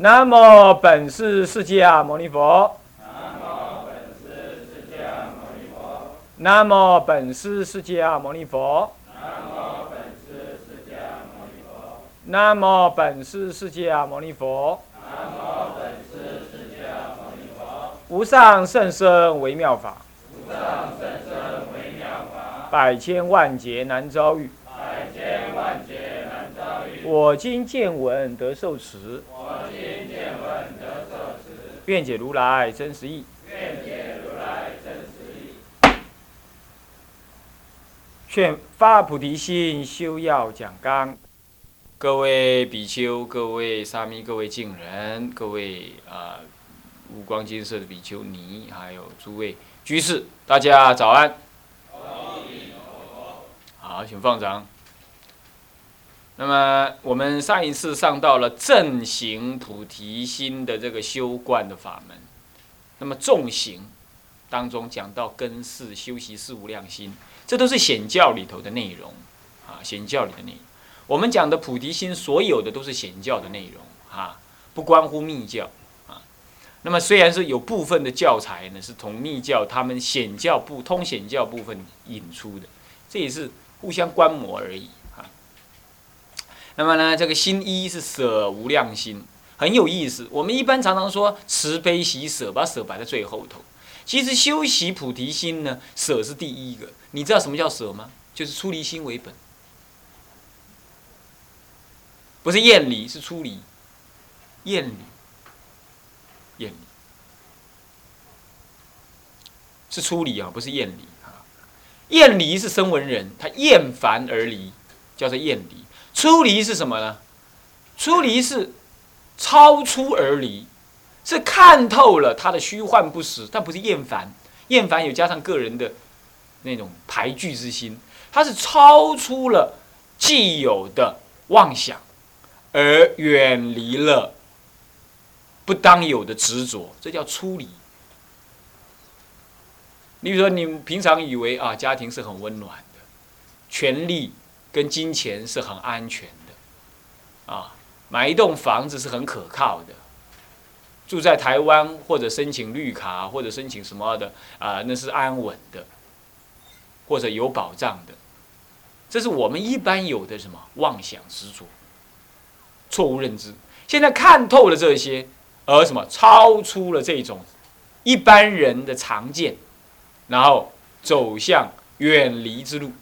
南无本师释迦牟尼佛。南无本师释迦牟尼佛。南无本师释迦牟尼佛。无上甚深微妙法。百千万劫难遭遇。我今见闻得受持。我今见闻得受持愿解如来真实义。劝发菩提心，修要讲纲。各位比丘、各位沙弥、各位敬人、各位啊五光金色的比丘尼，还有诸位居士，大家早安。好，请放掌。那么我们上一次上到了正行菩提心的这个修观的法门，那么重行当中讲到根四修习四无量心，这都是显教里头的内容啊，显教里的内容。我们讲的菩提心，所有的都是显教的内容啊，不关乎密教啊。那么虽然是有部分的教材呢，是从密教他们显教部通显教部分引出的，这也是互相观摩而已。那么呢，这个心一是舍无量心，很有意思。我们一般常常说慈悲喜舍，把舍摆在最后头。其实修习菩提心呢，舍是第一个。你知道什么叫舍吗？就是出离心为本，不是厌离，是出离。厌离，厌离，是出离啊，不是厌离啊。厌离是声闻人，他厌烦而离，叫做厌离。出离是什么呢？出离是超出而离，是看透了他的虚幻不实，但不是厌烦。厌烦有加上个人的那种排拒之心，他是超出了既有的妄想，而远离了不当有的执着，这叫出离。你比如说，你平常以为啊，家庭是很温暖的，权力。跟金钱是很安全的，啊，买一栋房子是很可靠的，住在台湾或者申请绿卡或者申请什么的啊，那是安稳的，或者有保障的，这是我们一般有的什么妄想执着、错误认知。现在看透了这些，而什么超出了这种一般人的常见，然后走向远离之路。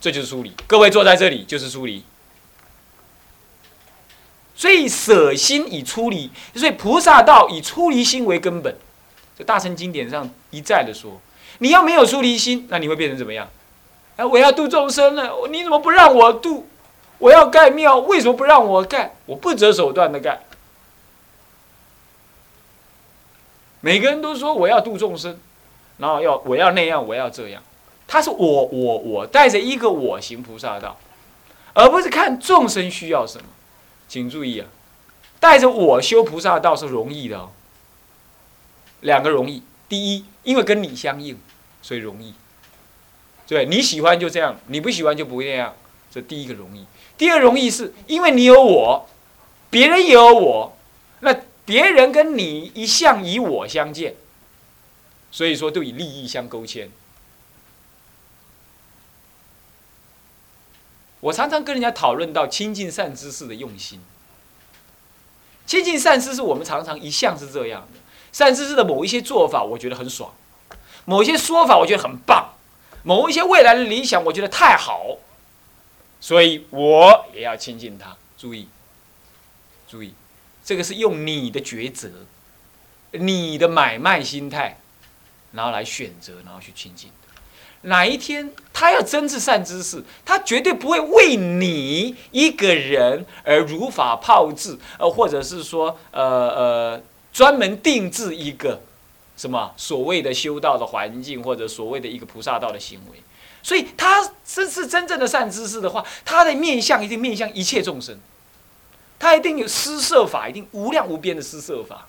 这就是疏离，各位坐在这里就是疏离。所以舍心以出离，所以菩萨道以出离心为根本。这大乘经典上一再的说，你要没有出离心，那你会变成怎么样？哎，我要度众生了，你怎么不让我度？我要盖庙，为什么不让我盖？我不择手段的盖。每个人都说我要度众生，然后要我要那样，我要这样。他是我我我带着一个我行菩萨道，而不是看众生需要什么。请注意啊，带着我修菩萨道是容易的哦。两个容易，第一，因为跟你相应，所以容易。对，你喜欢就这样，你不喜欢就不会那样，这第一个容易。第二容易是因为你有我，别人也有我，那别人跟你一向以我相见，所以说都以利益相勾牵。我常常跟人家讨论到亲近善知识的用心。亲近善知识，我们常常一向是这样的。善知识的某一些做法，我觉得很爽；某一些说法，我觉得很棒；某一些未来的理想，我觉得太好。所以我也要亲近他。注意，注意，这个是用你的抉择、你的买卖心态，然后来选择，然后去亲近。哪一天他要真是善知识，他绝对不会为你一个人而如法炮制，呃，或者是说，呃呃，专门定制一个什么所谓的修道的环境，或者所谓的一个菩萨道的行为。所以，他真是真正的善知识的话，他的面相一定面向一切众生，他一定有施设法，一定无量无边的施设法。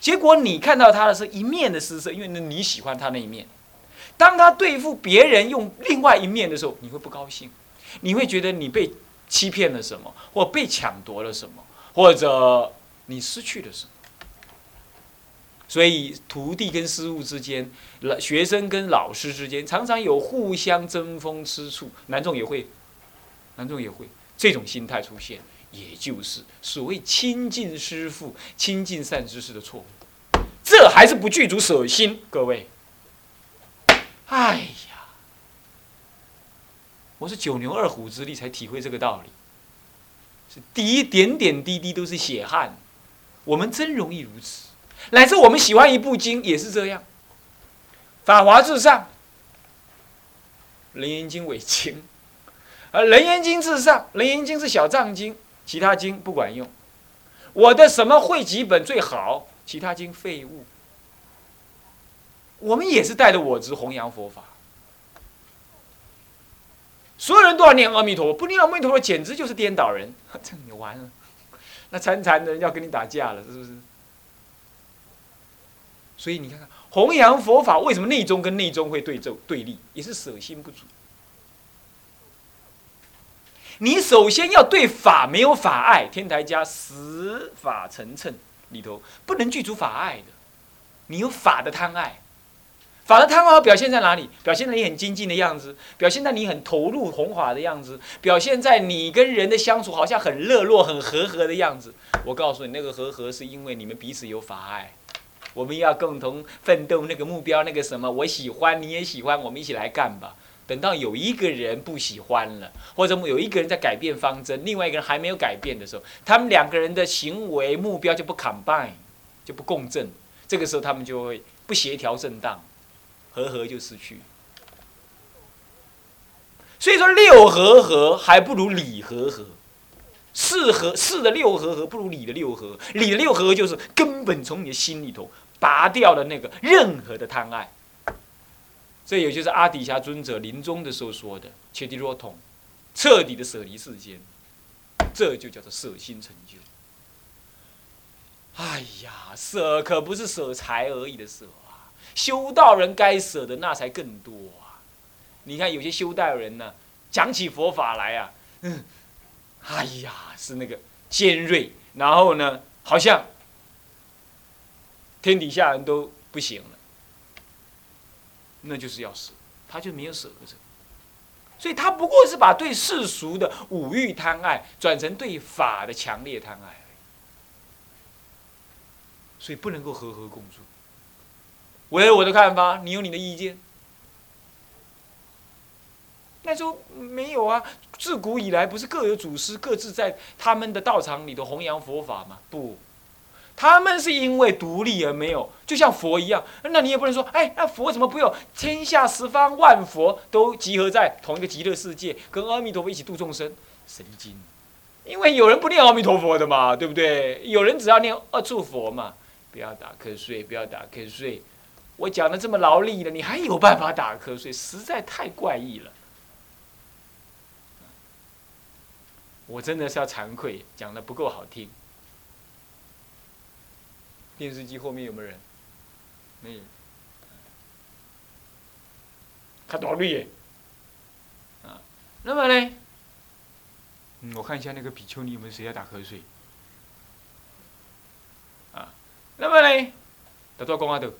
结果你看到他的是一面的施设，因为你喜欢他那一面。当他对付别人用另外一面的时候，你会不高兴，你会觉得你被欺骗了什么，或被抢夺了什么，或者你失去了什么？所以徒弟跟师傅之间，老学生跟老师之间，常常有互相争风吃醋。南众也会，南众也会这种心态出现，也就是所谓亲近师傅、亲近善知识的错误。这还是不具足舍心，各位。哎呀，我是九牛二虎之力才体会这个道理，是第一点点滴滴都是血汗，我们真容易如此。乃至我们喜欢一部经也是这样，《法华至上》《楞严经》为经，而《楞严经》至上，《楞严经》是小藏经，其他经不管用。我的什么汇集本最好？其他经废物。我们也是带着我执弘扬佛法，所有人都要念阿弥陀佛，不念阿弥陀佛简直就是颠倒人，这你完了，那参禅的人要跟你打架了，是不是？所以你看看弘扬佛法，为什么内宗跟内宗会对奏对立？也是舍心不足。你首先要对法没有法爱，天台家十法成称里头不能具足法爱的，你有法的贪爱，反而贪爱表现在哪里？表现在你很精进的样子，表现在你很投入弘法的样子，表现在你跟人的相处好像很热络、很和和的样子。我告诉你，那个和和是因为你们彼此有法爱。我们要共同奋斗，那个目标，那个什么，我喜欢，你也喜欢，我们一起来干吧。等到有一个人不喜欢了，或者有一个人在改变方针，另外一个人还没有改变的时候，他们两个人的行为目标就不 combine，就不共振。这个时候他们就会不协调震荡，和合就失去。所以说六和合还不如理和合。四和四的六和合不如理的六合，理的六合就是根本从你的心里头。拔掉了那个任何的贪爱，这也就是阿底峡尊者临终的时候说的“切地若通”，彻底的舍离世间，这就叫做舍心成就。哎呀，舍可不是舍财而已的舍！修道人该舍的那才更多啊！你看有些修道人呢，讲起佛法来啊，嗯，哎呀，是那个尖锐，然后呢，好像。天底下人都不行了，那就是要舍，他就没有舍着，所以他不过是把对世俗的五欲贪爱转成对法的强烈贪爱，所以不能够和和共处。我有我的看法，你有你的意见。那说没有啊，自古以来不是各有祖师，各自在他们的道场里头弘扬佛法吗？不。他们是因为独立而没有，就像佛一样。那你也不能说，哎，那佛怎么不有天下十方万佛都集合在同一个极乐世界，跟阿弥陀佛一起度众生？神经！因为有人不念阿弥陀佛的嘛，对不对？有人只要念二处佛嘛。不要打瞌睡，不要打瞌睡。我讲的这么劳力了，你还有办法打瞌睡？实在太怪异了。我真的是要惭愧，讲的不够好听。电视机后面有没有人？没有。看多绿耶！啊，那么呢？嗯，我看一下那个比丘尼有没有谁在打瞌睡？啊，那么呢？他都要讲阿头，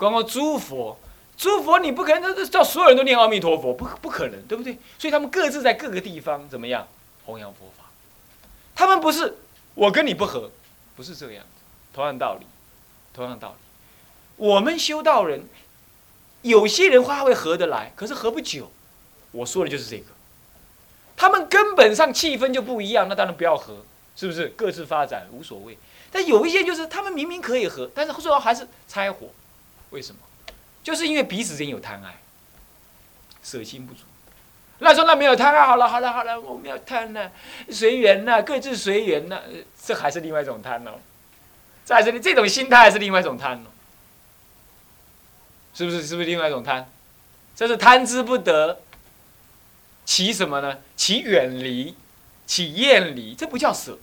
讲个诸佛，诸佛你不可能叫所有人都念阿弥陀佛，不不可能，对不对？所以他们各自在各个地方怎么样弘扬佛法？他们不是我跟你不合。不是这个样子，同样道理，同样道理。我们修道人，有些人话会合得来，可是合不久。我说的就是这个，他们根本上气氛就不一样，那当然不要合，是不是？各自发展无所谓。但有一些就是他们明明可以合，但是最后还是拆伙，为什么？就是因为彼此间有贪爱，舍心不足。那说那没有贪啊，好了好了好了，我没有贪呢，随缘呐，各自随缘呐，这还是另外一种贪哦。在这里，这种心态是另外一种贪哦。是不是？是不是另外一种贪？这是贪之不得，起什么呢？起远离，起厌离，这不叫舍，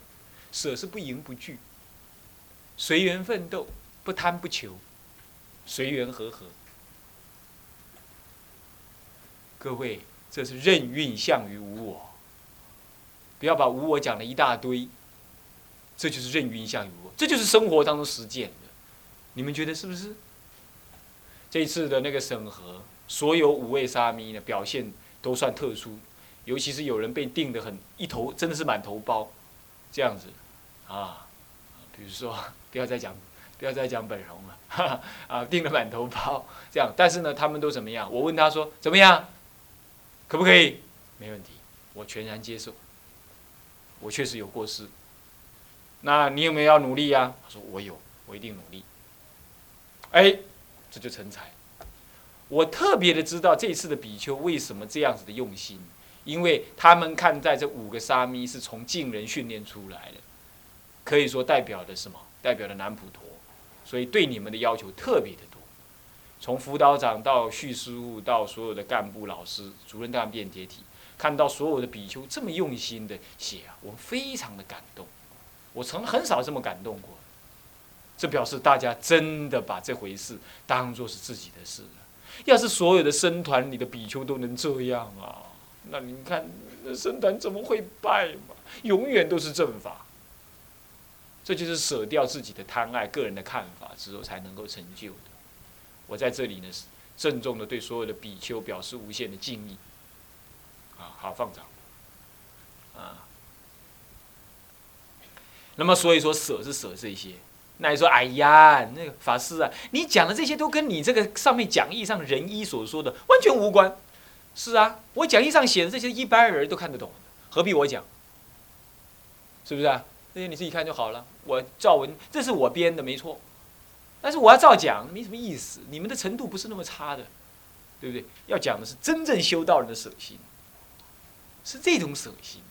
舍是不迎不拒，随缘奋斗，不贪不求，随缘和合。各位。这是任运向于无我，不要把无我讲了一大堆，这就是任运相如，这就是生活当中实践的。你们觉得是不是？这一次的那个审核，所有五位沙弥呢表现都算特殊，尤其是有人被定的很一头，真的是满头包，这样子，啊，比如说 不要再讲，不要再讲本容了，哈哈啊，定了满头包这样，但是呢，他们都怎么样？我问他说怎么样，可不可以？没问题，我全然接受。我确实有过失，那你有没有要努力呀？他说我有，我一定努力。哎，这就成才。我特别的知道这次的比丘为什么这样子的用心，因为他们看在这五个沙弥是从净人训练出来的，可以说代表的什么？代表的南普陀，所以对你们的要求特别的多。从辅导长到叙事务到所有的干部老师、主任、干变解体。看到所有的比丘这么用心的写啊，我非常的感动。我曾很少这么感动过。这表示大家真的把这回事当做是自己的事了。要是所有的僧团里的比丘都能这样啊，那你看那僧团怎么会败嘛？永远都是正法。这就是舍掉自己的贪爱、个人的看法之后才能够成就的。我在这里呢，郑重的对所有的比丘表示无限的敬意。啊，好放掌，啊，那么所以说舍是舍这些，那你说哎呀，那个法师啊，你讲的这些都跟你这个上面讲义上仁医所说的完全无关。是啊，我讲义上写的这些一般人都看得懂，何必我讲？是不是啊？这些你自己看就好了。我照文，这是我编的，没错。但是我要照讲，没什么意思。你们的程度不是那么差的，对不对？要讲的是真正修道人的舍心。是这种舍心，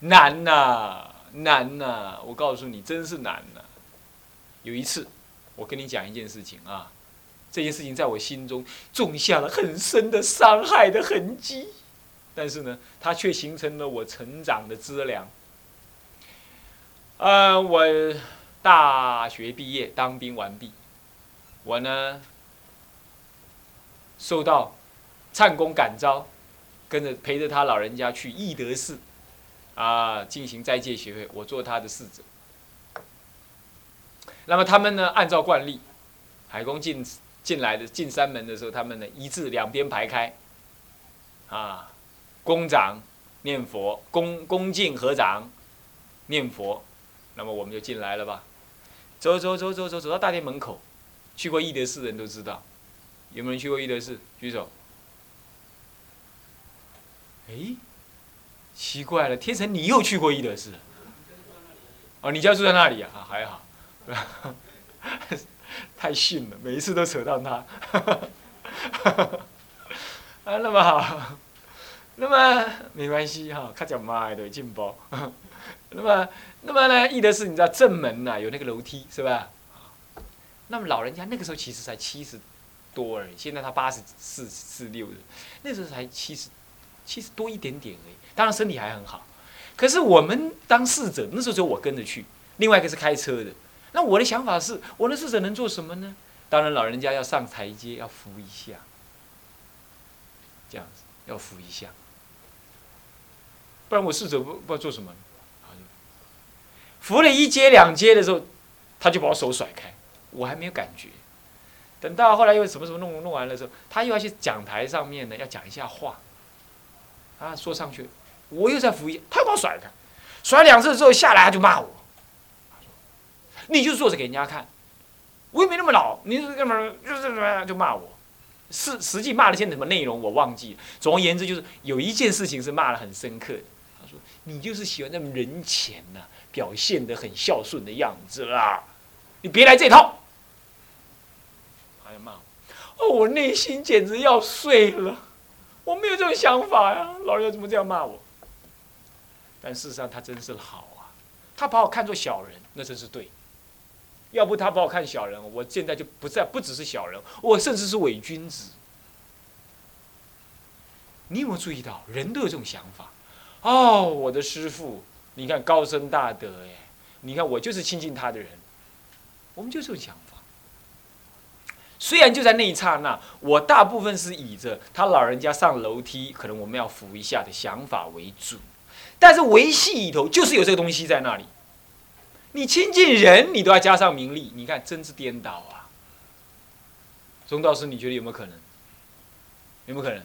难呐，难呐！我告诉你，真是难呐。有一次，我跟你讲一件事情啊，这件事情在我心中种下了很深的伤害的痕迹，但是呢，它却形成了我成长的资粮。呃，我大学毕业，当兵完毕，我呢，受到灿公感召。跟着陪着他老人家去义德寺，啊，进行斋戒学会，我做他的侍者。那么他们呢，按照惯例，海公进进来的进山门的时候，他们呢一字两边排开，啊，恭掌念佛，恭恭敬合掌念佛，那么我们就进来了吧。走走走走走走到大殿门口，去过义德寺的人都知道，有没有人去过义德寺？举手。哎，奇怪了，天成，你又去过伊德寺？哦，你家住在那里啊？还好，太逊了，每一次都扯到他。啊，那么好，那么没关系哈，看讲妈的进步。那么，那么呢？义德寺你知道正门呐有那个楼梯是吧？那么老人家那个时候其实才七十多而已，现在他八十四四六的，那时候才七十。七十多一点点而已，当然身体还很好。可是我们当侍者，那时候只有我跟着去，另外一个是开车的。那我的想法是，我的侍者能做什么呢？当然老人家要上台阶，要扶一下，这样子要扶一下，不然我侍者不不知道做什么。扶了一阶两阶的时候，他就把我手甩开，我还没有感觉。等到后来又什么什么弄弄完了之后，他又要去讲台上面呢，要讲一下话。啊，说上去，我又在扶一，他又把我甩开，甩两次之后下来他就骂我，你就坐着给人家看，我又没那么老，你是干嘛？就是怎么样就骂我，是实际骂了些什么内容我忘记了。总而言之，就是有一件事情是骂的很深刻的。他说：“你就是喜欢在人前呐，表现的很孝顺的样子啦，你别来这套。”他就骂我，哦，我内心简直要碎了。我没有这种想法呀，老人家怎么这样骂我？但事实上他真是好啊，他把我看作小人，那真是对。要不他把我看小人，我现在就不再不只是小人，我甚至是伪君子。你有没有注意到，人都有这种想法？哦，我的师父，你看高深大德哎，你看我就是亲近他的人，我们就这种想法。虽然就在那一刹那，我大部分是以着他老人家上楼梯，可能我们要扶一下的想法为主，但是维系里头就是有这个东西在那里，你亲近人，你都要加上名利，你看真是颠倒啊！钟道师，你觉得有没有可能？有没有可能？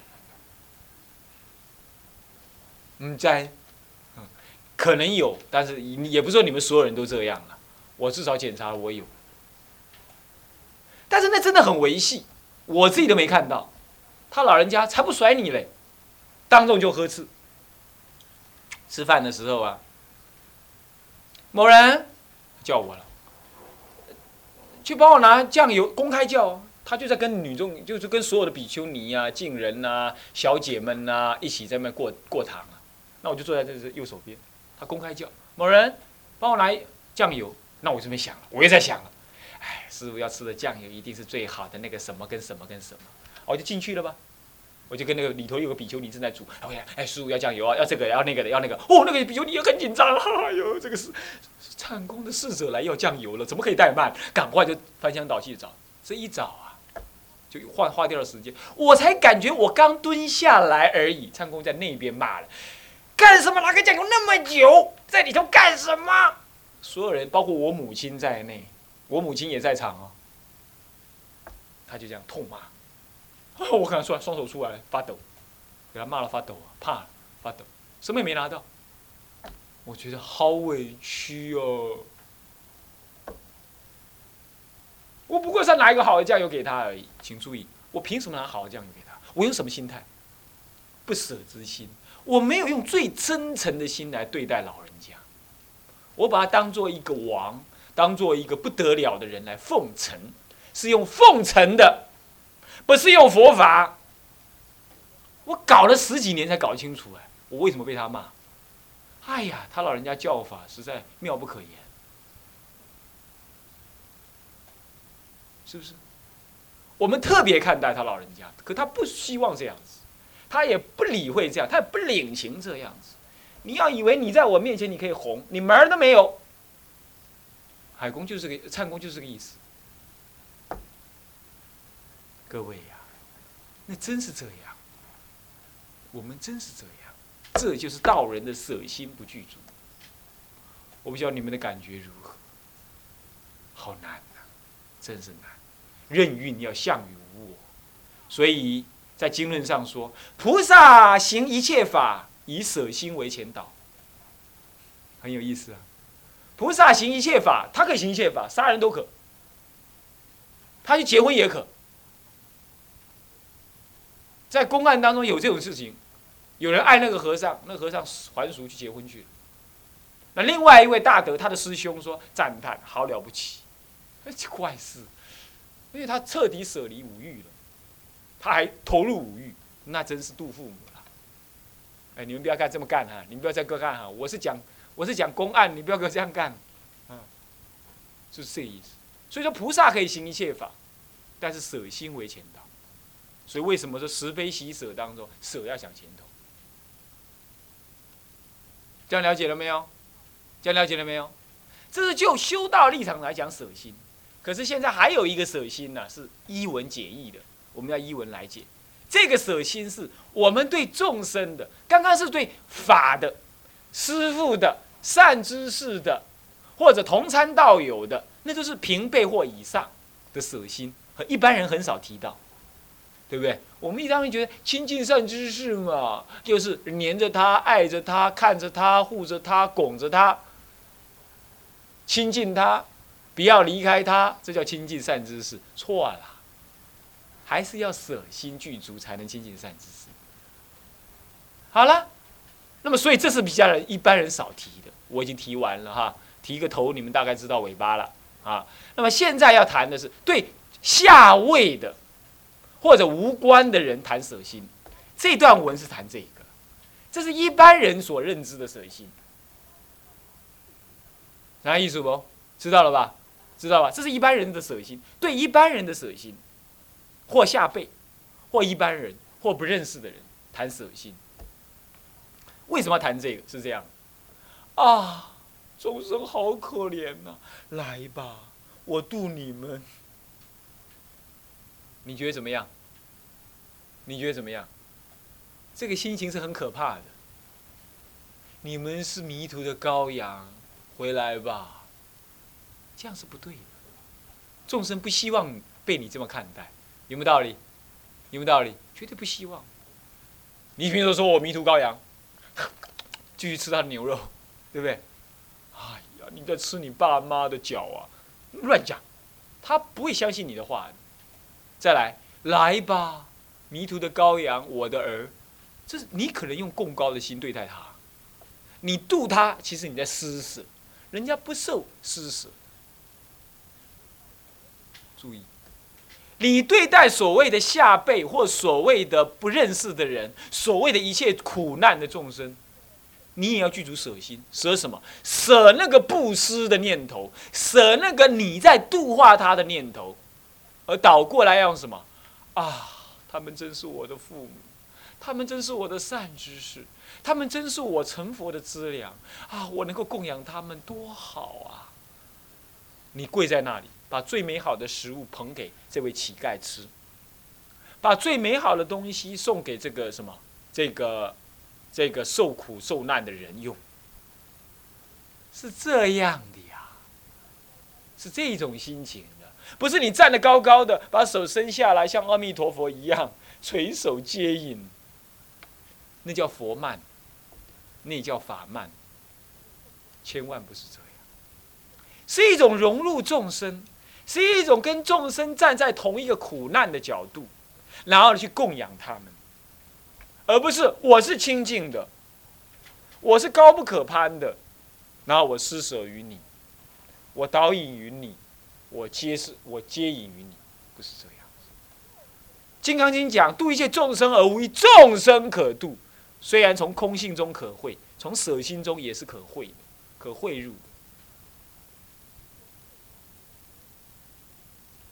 嗯，在，可能有，但是也不是说你们所有人都这样了。我至少检查了，我有。但是那真的很维系，我自己都没看到，他老人家才不甩你嘞，当众就呵斥。吃饭的时候啊，某人叫我了，去帮我拿酱油，公开叫，他就在跟女众，就是跟所有的比丘尼啊、敬人呐、小姐们呐一起在那过过堂啊。那我就坐在这是右手边，他公开叫某人帮我拿酱油，那我这边想了，我又在想了，哎，师傅要吃的酱油一定是最好的那个什么跟什么跟什么，我就进去了吧。我就跟那个里头有个比丘尼正在煮，我讲，哎，师傅要酱油啊，要这个，要那个的，要那个。哦，那个比丘尼也很紧张，哎呦，这个是唱功的侍者来要酱油了，怎么可以怠慢？赶快就翻箱倒柜找，这一找啊，就花花掉了时间。我才感觉我刚蹲下来而已，唱功在那边骂了，干什么拿个酱油那么久，在里头干什么？所有人，包括我母亲在内，我母亲也在场哦，他就这样痛骂。我看出来，双手出来发抖，给他骂了发抖啊，怕发抖，什么也没拿到，我觉得好委屈哦。我不过是拿一个好的酱油给他而已，请注意，我凭什么拿好的酱油给他？我用什么心态？不舍之心，我没有用最真诚的心来对待老人家，我把他当做一个王，当做一个不得了的人来奉承，是用奉承的。不是用佛法，我搞了十几年才搞清楚哎，我为什么被他骂？哎呀，他老人家教法实在妙不可言，是不是？我们特别看待他老人家，可他不希望这样子，他也不理会这样，他也不领情这样子。你要以为你在我面前你可以红，你门儿都没有。海公就是个唱公就是个意思。各位呀，那真是这样，我们真是这样，这就是道人的舍心不具足。我不知道你们的感觉如何，好难呐，真是难。任运要向于无我，所以在经论上说，菩萨行一切法以舍心为前导，很有意思啊。菩萨行一切法，他可以行一切法，杀人都可，他去结婚也可。在公案当中有这种事情，有人爱那个和尚，那和尚还俗去结婚去了。那另外一位大德，他的师兄说赞叹，好了不起，怪事，因为他彻底舍离五欲了，他还投入五欲，那真是度父母了。哎，你们不要干这么干哈，你们不要再这干哈，我是讲我是讲公案，你不要给我这样干，嗯，就是这意思。所以说菩萨可以行一切法，但是舍心为前导。所以为什么说十非喜舍当中舍要想前头？这样了解了没有？这样了解了没有？这是就修道立场来讲舍心。可是现在还有一个舍心呢，是依文解义的。我们要依文来解。这个舍心是我们对众生的，刚刚是对法的、师父的、善知识的，或者同参道友的，那都是平辈或以上的舍心，和一般人很少提到。对不对？我们一般会觉得亲近善知识嘛，就是黏着他、爱着他、看着他、护着他、拱着他，亲近他，不要离开他，这叫亲近善知识。错了，还是要舍心具足才能亲近善知识。好了，那么所以这是比较人一般人少提的，我已经提完了哈，提个头，你们大概知道尾巴了啊。那么现在要谈的是对下位的。或者无关的人谈舍心，这段文是谈这个，这是一般人所认知的舍心，啥意思不？知道了吧？知道吧？这是一般人的舍心，对一般人的舍心，或下辈，或一般人，或不认识的人谈舍心。为什么要谈这个？是这样，啊，众生好可怜呐，来吧，我渡你们。你觉得怎么样？你觉得怎么样？这个心情是很可怕的。你们是迷途的羔羊，回来吧，这样是不对的。众生不希望被你这么看待，有没有道理？有没有道理？绝对不希望。你比如说，说我迷途羔羊，继续吃他的牛肉，对不对？哎呀，你在吃你爸妈的脚啊！乱讲，他不会相信你的话。再来，来吧，迷途的羔羊，我的儿，这是你可能用更高的心对待他。你度他，其实你在施舍，人家不受施舍。注意，你对待所谓的下辈或所谓的不认识的人，所谓的一切苦难的众生，你也要具足舍心，舍什么？舍那个布施的念头，舍那个你在度化他的念头，而倒过来要用什么？啊，他们真是我的父母，他们真是我的善知识，他们真是我成佛的资粮啊！我能够供养他们，多好啊！你跪在那里。把最美好的食物捧给这位乞丐吃，把最美好的东西送给这个什么，这个，这个受苦受难的人用，是这样的呀，是这种心情的，不是你站得高高的，把手伸下来像阿弥陀佛一样垂手接引，那叫佛慢，那叫法慢，千万不是这样，是一种融入众生。是一种跟众生站在同一个苦难的角度，然后去供养他们，而不是我是清净的，我是高不可攀的，然后我施舍于你，我导引于你，我接是，我接引于你，不是这样。《金刚经》讲度一切众生而无一众生可度，虽然从空性中可会，从舍心中也是可会的，可会入。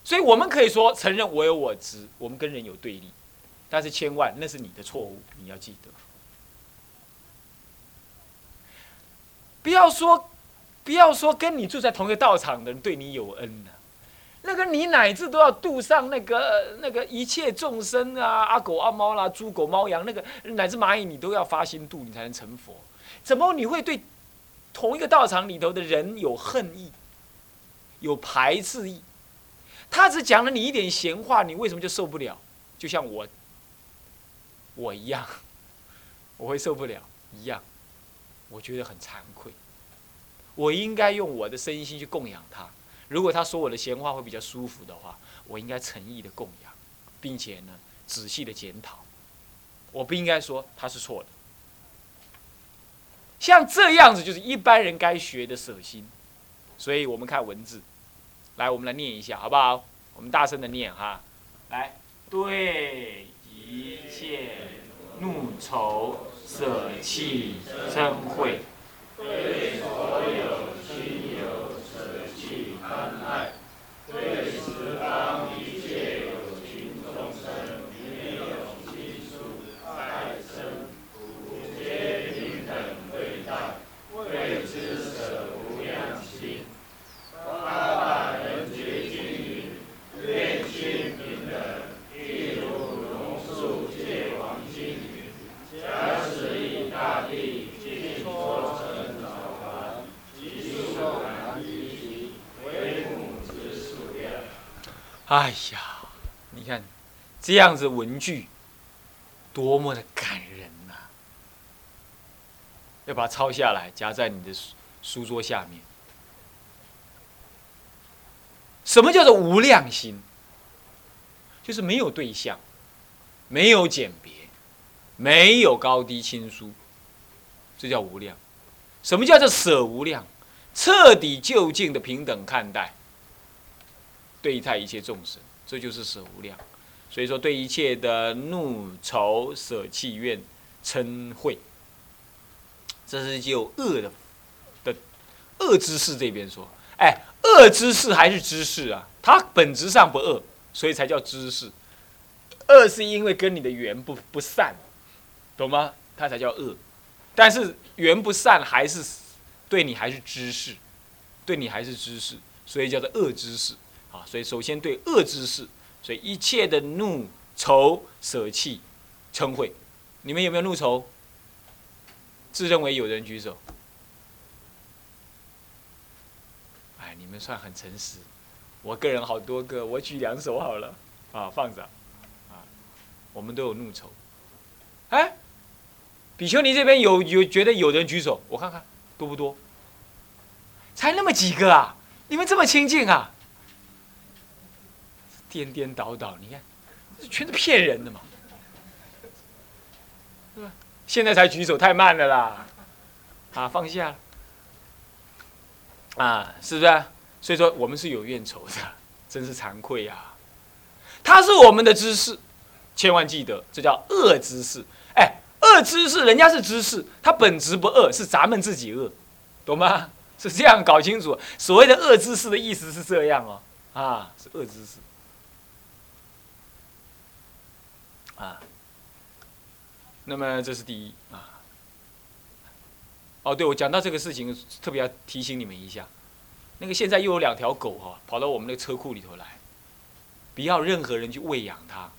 所以我们可以说承认我有我执，我们跟人有对立，但是千万那是你的错误，你要记得。不要说，不要说跟你住在同一个道场的人对你有恩呢，那个你乃至都要度上那个那个一切众生啊，阿狗阿猫啦，猪狗猫羊，那个乃至蚂蚁，你都要发心度，你才能成佛。怎么你会对同一个道场里头的人有恨意，有排斥意？他只讲了你一点闲话，你为什么就受不了？就像我，我一样，我会受不了一样。我觉得很惭愧，我应该用我的身心去供养他。如果他说我的闲话会比较舒服的话，我应该诚意的供养，并且呢，仔细的检讨。我不应该说他是错的。像这样子，就是一般人该学的舍心。所以我们看文字。来，我们来念一下，好不好？我们大声的念哈，来，对一切怒愁舍弃嗔恚，对所有亲友舍弃贪爱，对十方一切有情众生没有心数爱生，不皆平等对待，为之舍无量心。哎呀，你看，这样子文句，多么的感人呐！要把它抄下来，夹在你的书书桌下面。什么叫做无量心？就是没有对象，没有简别，没有高低亲疏，这叫无量。什么叫做舍无量？彻底就近的平等看待。对待一切众生，这就是舍无量。所以说，对一切的怒愁舍弃怨嗔恚，这是就恶的的恶知识这边说。哎，恶知识还是知识啊？它本质上不恶，所以才叫知识。恶是因为跟你的缘不不善，懂吗？它才叫恶。但是缘不善还是对你还是知识，对你还是知识，所以叫做恶知识。啊，所以首先对恶之事，所以一切的怒愁舍弃嗔恚，你们有没有怒愁？自认为有人举手。哎你们算很诚实。我个人好多个，我举两手好了，啊，放着，啊，我们都有怒仇。哎，比丘尼这边有有觉得有人举手，我看看多不多？才那么几个啊！你们这么亲近啊？颠颠倒倒，你看，这全是骗人的嘛？现在才举手太慢了啦！啊，放下。啊，是不是？所以说我们是有怨仇的，真是惭愧呀！他是我们的知识，千万记得，这叫恶知识。哎，恶知识，人家是知识，他本质不恶，是咱们自己恶，懂吗？是这样搞清楚。所谓的恶知识的意思是这样哦，啊，是恶知识。啊，那么这是第一啊。哦，对，我讲到这个事情，特别要提醒你们一下，那个现在又有两条狗哈，跑到我们那个车库里头来，不要任何人去喂养它。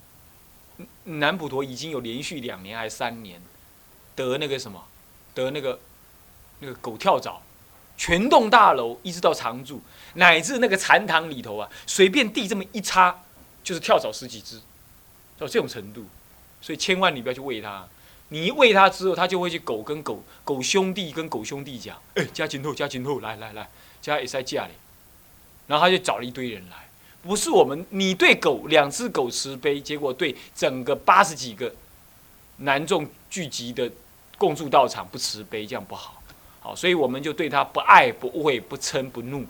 南普陀已经有连续两年还是三年，得那个什么，得那个那个狗跳蚤，全栋大楼一直到常住，乃至那个禅堂里头啊，随便地这么一插，就是跳蚤十几只，到这种程度，所以千万你不要去喂它。你一喂它之后，它就会去狗跟狗狗兄弟跟狗兄弟讲：“哎，加金后，加金后，来来来，加也在家里。”然后他就找了一堆人来，不是我们你对狗两只狗慈悲，结果对整个八十几个男众聚集的共住道场不慈悲，这样不好。好，所以我们就对他不爱不畏不嗔不怒，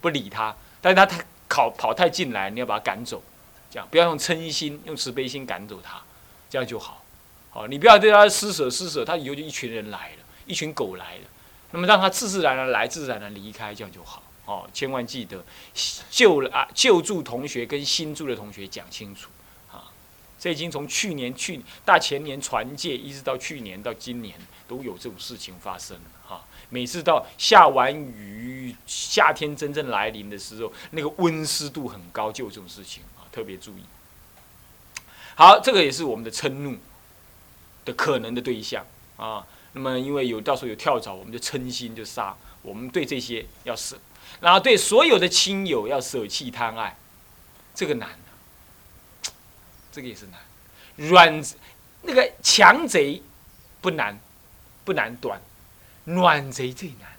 不理他。但是他太跑跑太近来，你要把他赶走，不要用嗔心，用慈悲心赶走他，这样就好。好，你不要对他施舍施舍，他以后就一群人来了，一群狗来了，那么让他自自然然来，自然然离开，这样就好。哦，千万记得救了啊，救助同学跟新住的同学讲清楚啊。这已经从去年去大前年传戒，一直到去年到今年都有这种事情发生哈。每次到下完雨，夏天真正来临的时候，那个温湿度很高，就有这种事情，特别注意。好，这个也是我们的嗔怒。的可能的对象啊，那么因为有到时候有跳蚤，我们就嗔心就杀。我们对这些要舍，然后对所有的亲友要舍弃贪爱，这个难这个也是难。软那个强贼不难，不难断，软贼最难。